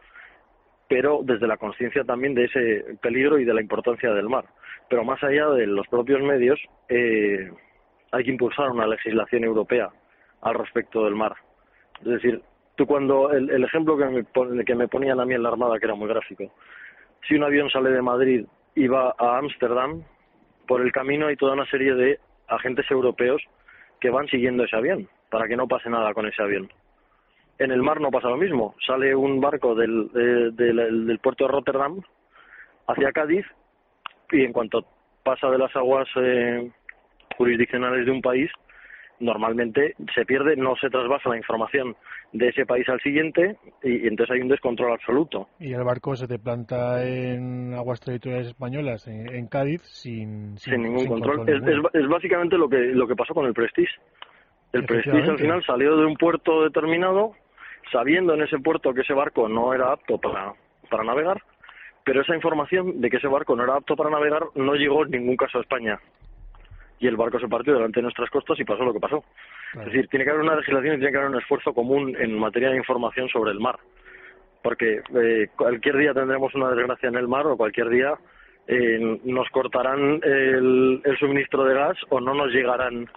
pero desde la conciencia también de ese peligro y de la importancia del mar. Pero más allá de los propios medios, eh, hay que impulsar una legislación europea al respecto del mar. Es decir, tú cuando el, el ejemplo que me, que me ponían a mí en la Armada, que era muy gráfico, si un avión sale de Madrid y va a Ámsterdam, por el camino hay toda una serie de agentes europeos que van siguiendo ese avión para que no pase nada con ese avión. En el mar no pasa lo mismo. Sale un barco del, del, puerto de Rotterdam hacia Cádiz y en cuanto pasa de las aguas eh, jurisdiccionales de un país, normalmente se pierde, no se trasvasa la información de ese país al siguiente y, entonces hay un descontrol absoluto. Y el barco se te planta en aguas territoriales españolas, en, Cádiz, sin, sin, ningún control. es, básicamente lo que, lo que pasó con el Prestige. El Prestige al final salió de un puerto determinado, sabiendo en ese puerto que ese barco no era apto para, para navegar, pero esa información de que ese barco no era apto para navegar no llegó en ningún caso a España y el barco se partió delante de nuestras costas y pasó lo que pasó. Es decir, tiene que haber una legislación y tiene que haber un esfuerzo común en materia de información sobre el mar. Porque eh, cualquier día tendremos una desgracia en el mar o cualquier día eh, nos cortarán el, suministro de gas o no nos llegarán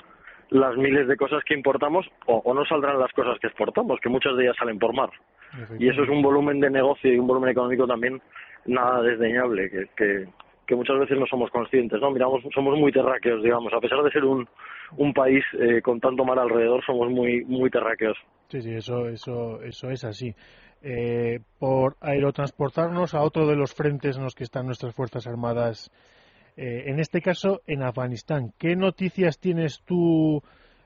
las miles de cosas que importamos o, no saldrán las cosas que exportamos, que muchas de ellas salen por mar. Y eso es un volumen de negocio y un volumen económico también nada desdeñable, que, que, que muchas veces no somos conscientes, ¿no? Miramos, somos muy terráqueos, digamos, a pesar de ser un, un país eh, con tanto mar alrededor, somos muy, muy terráqueos. Sí, sí, eso, eso, eso es así. Eh, por aerotransportarnos a otro de los frentes en los que están nuestras Fuerzas Armadas, eh, en este caso en Afganistán. ¿Qué noticias tienes tú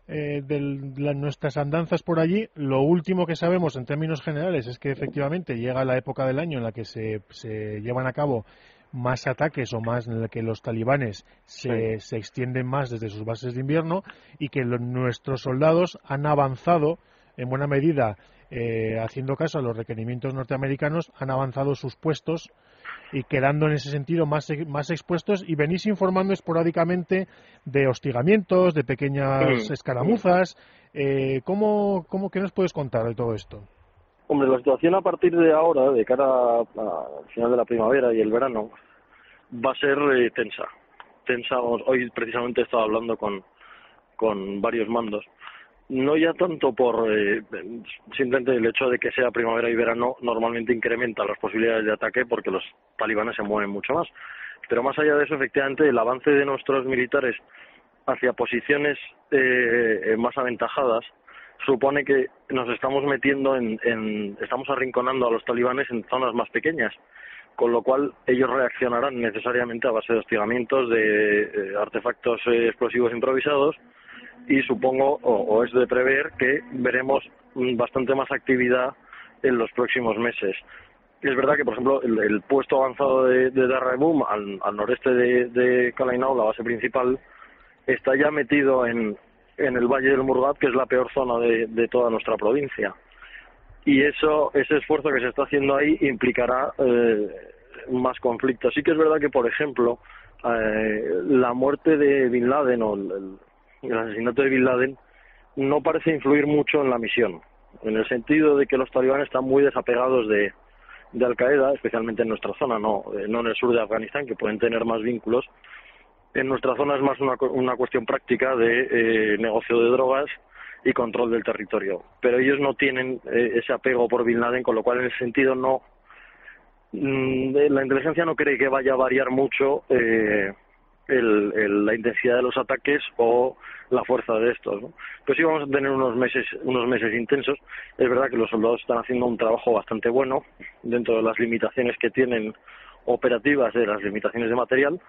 de nuestras andanzas por allí? Lo último que sabemos en términos generales es que efectivamente llega la época del año en la que se, se llevan a cabo más ataques o más en el que los talibanes se, se extienden más desde sus bases de invierno y que nuestros soldados han avanzado en buena medida eh, haciendo caso a los requerimientos norteamericanos han avanzado sus puestos y quedando en ese sentido más, más expuestos y venís informando esporádicamente de hostigamientos, de pequeñas escaramuzas. Eh, ¿cómo, cómo, ¿Qué nos puedes contar de todo esto? Hombre, la situación a partir de ahora, de cara al final de la primavera y el verano, va a ser eh, tensa. Tensa, hoy precisamente he estado hablando con, con varios mandos. No ya tanto por eh, simplemente el hecho de que sea primavera y verano normalmente incrementa las posibilidades de ataque porque los talibanes se mueven mucho más. Pero más allá de eso, efectivamente, el avance de nuestros militares hacia posiciones eh, más aventajadas supone que nos estamos metiendo en, en, estamos arrinconando a los talibanes en zonas más pequeñas, con lo cual ellos reaccionarán necesariamente a base de hostigamientos, de eh, artefactos eh, explosivos improvisados y supongo, o, es de prever, que veremos bastante más actividad en los próximos meses. Es verdad que, por ejemplo, el, puesto avanzado de, de al, noreste de, de Kalainau, la base principal, está ya metido en, en el Valle del Murgat, que es la peor zona de, de toda nuestra provincia. Y eso, ese esfuerzo que se está haciendo ahí implicará eh, más conflictos. Sí que es verdad que, por ejemplo, eh, la muerte de Bin Laden o el, asesinato de Bin Laden no parece influir mucho en la misión, en el sentido de que los talibanes están muy desapegados de, de Al Qaeda, especialmente en nuestra zona, no, eh, no en el sur de Afganistán, que pueden tener más vínculos, en nuestra zona es más una, una cuestión práctica de eh, negocio de drogas y control del territorio. Pero ellos no tienen eh, ese apego por Bin Laden, con lo cual en ese sentido no. Mm, la inteligencia no cree que vaya a variar mucho eh, el, la intensidad de los ataques o la fuerza de estos. ¿no? Pues sí vamos a tener unos meses, unos meses intensos. Es verdad que los soldados están haciendo un trabajo bastante bueno dentro de las limitaciones que tienen operativas, de las limitaciones de material,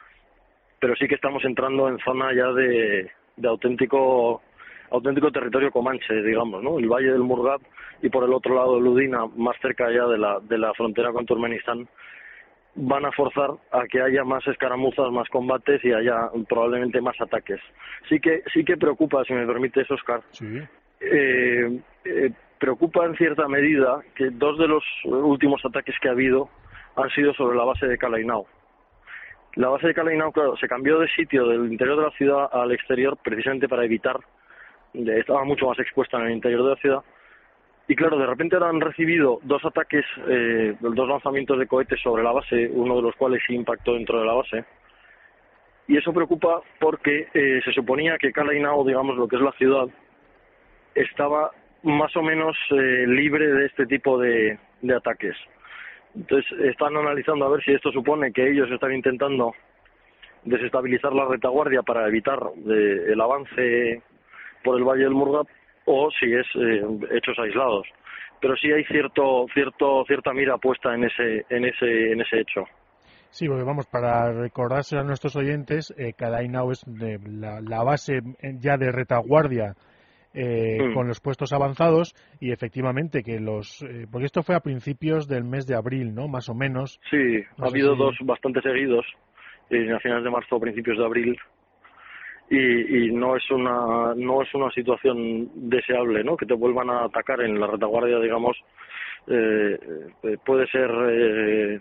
pero sí que estamos entrando en zona ya de auténtico auténtico territorio comanche, digamos, ¿no? El Valle del Murgab y por el otro lado Ludina, más cerca ya de la, de la frontera con Turkmenistán, van a forzar a que haya más escaramuzas, más combates y haya probablemente más ataques. Sí que sí que preocupa, si me permites, Oscar. Eh, eh, preocupa en cierta medida que dos de los últimos ataques que ha habido han sido sobre la base de Kalainau. La base de Kalainau, claro, se cambió de sitio del interior de la ciudad al exterior precisamente para evitar, estaba mucho más expuesta en el interior de la ciudad, y claro, de repente han recibido dos ataques, eh, dos lanzamientos de cohetes sobre la base, uno de los cuales impactó dentro de la base. Y eso preocupa porque eh, se suponía que Kalainao, digamos lo que es la ciudad, estaba más o menos eh, libre de este tipo de, de ataques. Entonces están analizando a ver si esto supone que ellos están intentando desestabilizar la retaguardia para evitar eh, el avance por el Valle del Murgab o si es eh, hechos aislados. Pero sí hay cierto, cierto, cierta mira puesta en ese, en ese, en ese hecho. Sí, porque vamos, para recordarse a nuestros oyentes, eh, Cadainao es de la, base ya de retaguardia eh, mm. con los puestos avanzados y efectivamente que los... Eh, porque esto fue a principios del mes de abril, ¿no? Más o menos. Sí, ha habido dos bastante seguidos, a finales de marzo o principios de abril, y, y, no es una no es una situación deseable no que te vuelvan a atacar en la retaguardia digamos eh, eh puede ser eh,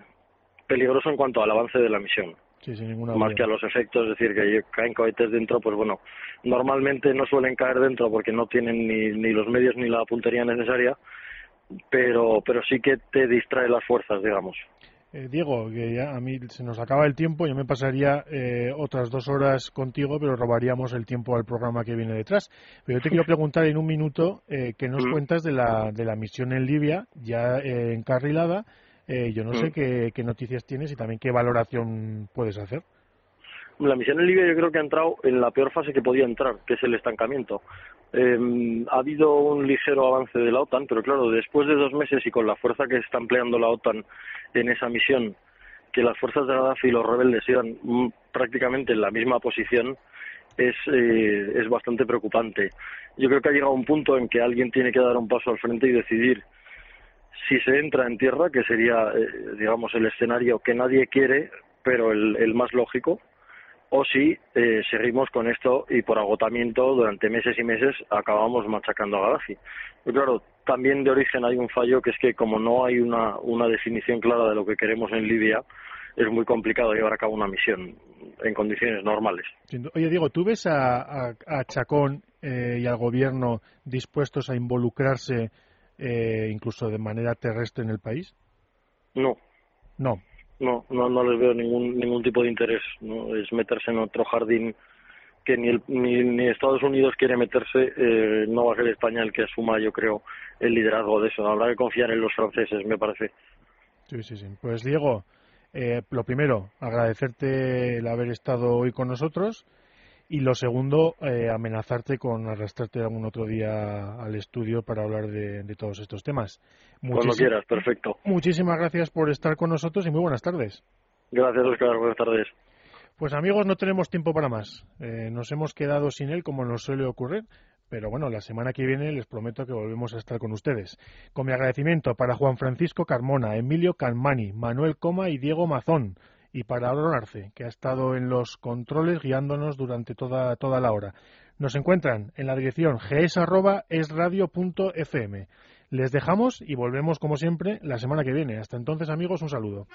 peligroso en cuanto al avance de la misión. Sí, sin ninguna más que a los efectos es decir que caen cohetes dentro pues bueno normalmente no suelen caer dentro porque no tienen ni, ni los medios ni la puntería necesaria pero pero sí que te distrae las fuerzas digamos eh, Diego, que ya a mí se nos acaba el tiempo, yo me pasaría eh, otras dos horas contigo, pero robaríamos el tiempo al programa que viene detrás. Pero yo te quiero preguntar en un minuto eh, qué nos mm. cuentas de la, de la misión en Libia, ya encarrilada. yo no sé mm. qué, qué noticias tienes y también qué valoración puedes hacer. La misión en Libia yo creo que ha entrado en la peor fase que podía entrar, que es el estancamiento. Eh, ha habido un ligero avance de la OTAN, pero claro, después de dos meses y con la fuerza que está empleando la OTAN en esa misión, que las fuerzas de Gaddafi y los rebeldes sigan mm, prácticamente en la misma posición, es, eh, es bastante preocupante. Yo creo que ha llegado un punto en que alguien tiene que dar un paso al frente y decidir si se entra en tierra, que sería, eh, digamos, el escenario que nadie quiere, pero el más lógico, o si eh, seguimos con esto y por agotamiento durante meses y meses acabamos machacando a Gaddafi. Pero claro, también de origen hay un fallo que es que como no hay una, una definición clara de lo que queremos en Libia, es muy complicado llevar a cabo una misión en condiciones normales. Oye, Diego, ¿tú ves a, a, Chacón eh, y al gobierno dispuestos a involucrarse eh, incluso de manera terrestre en el país? No. No. No, no, no les veo ningún ningún tipo de interés. No es meterse en otro jardín que ni, el, ni, Estados Unidos quiere meterse. Eh, no va a ser España el que asuma, yo creo, el liderazgo de eso. Habrá que confiar en los franceses, me parece. Sí, sí, sí. Pues Diego, eh, lo primero, agradecerte el haber estado hoy con nosotros. Y lo segundo, eh, amenazarte con arrastrarte algún otro día al estudio para hablar de, todos estos temas. Cuando quieras, perfecto. Muchísimas gracias por estar con nosotros y muy buenas tardes. Gracias, Oscar. Buenas tardes. Pues amigos, no tenemos tiempo para más. Eh, nos hemos quedado sin él, como nos suele ocurrir. Pero bueno, la semana que viene les prometo que volvemos a estar con ustedes. Con mi agradecimiento para Juan Francisco Carmona, Emilio Calmani, Manuel Coma y Diego Mazón y para Arce, que ha estado en los controles guiándonos durante toda, toda la hora. Nos encuentran en la dirección gs.esradio.fm. Les dejamos y volvemos como siempre la semana que viene. Hasta entonces, amigos, un saludo.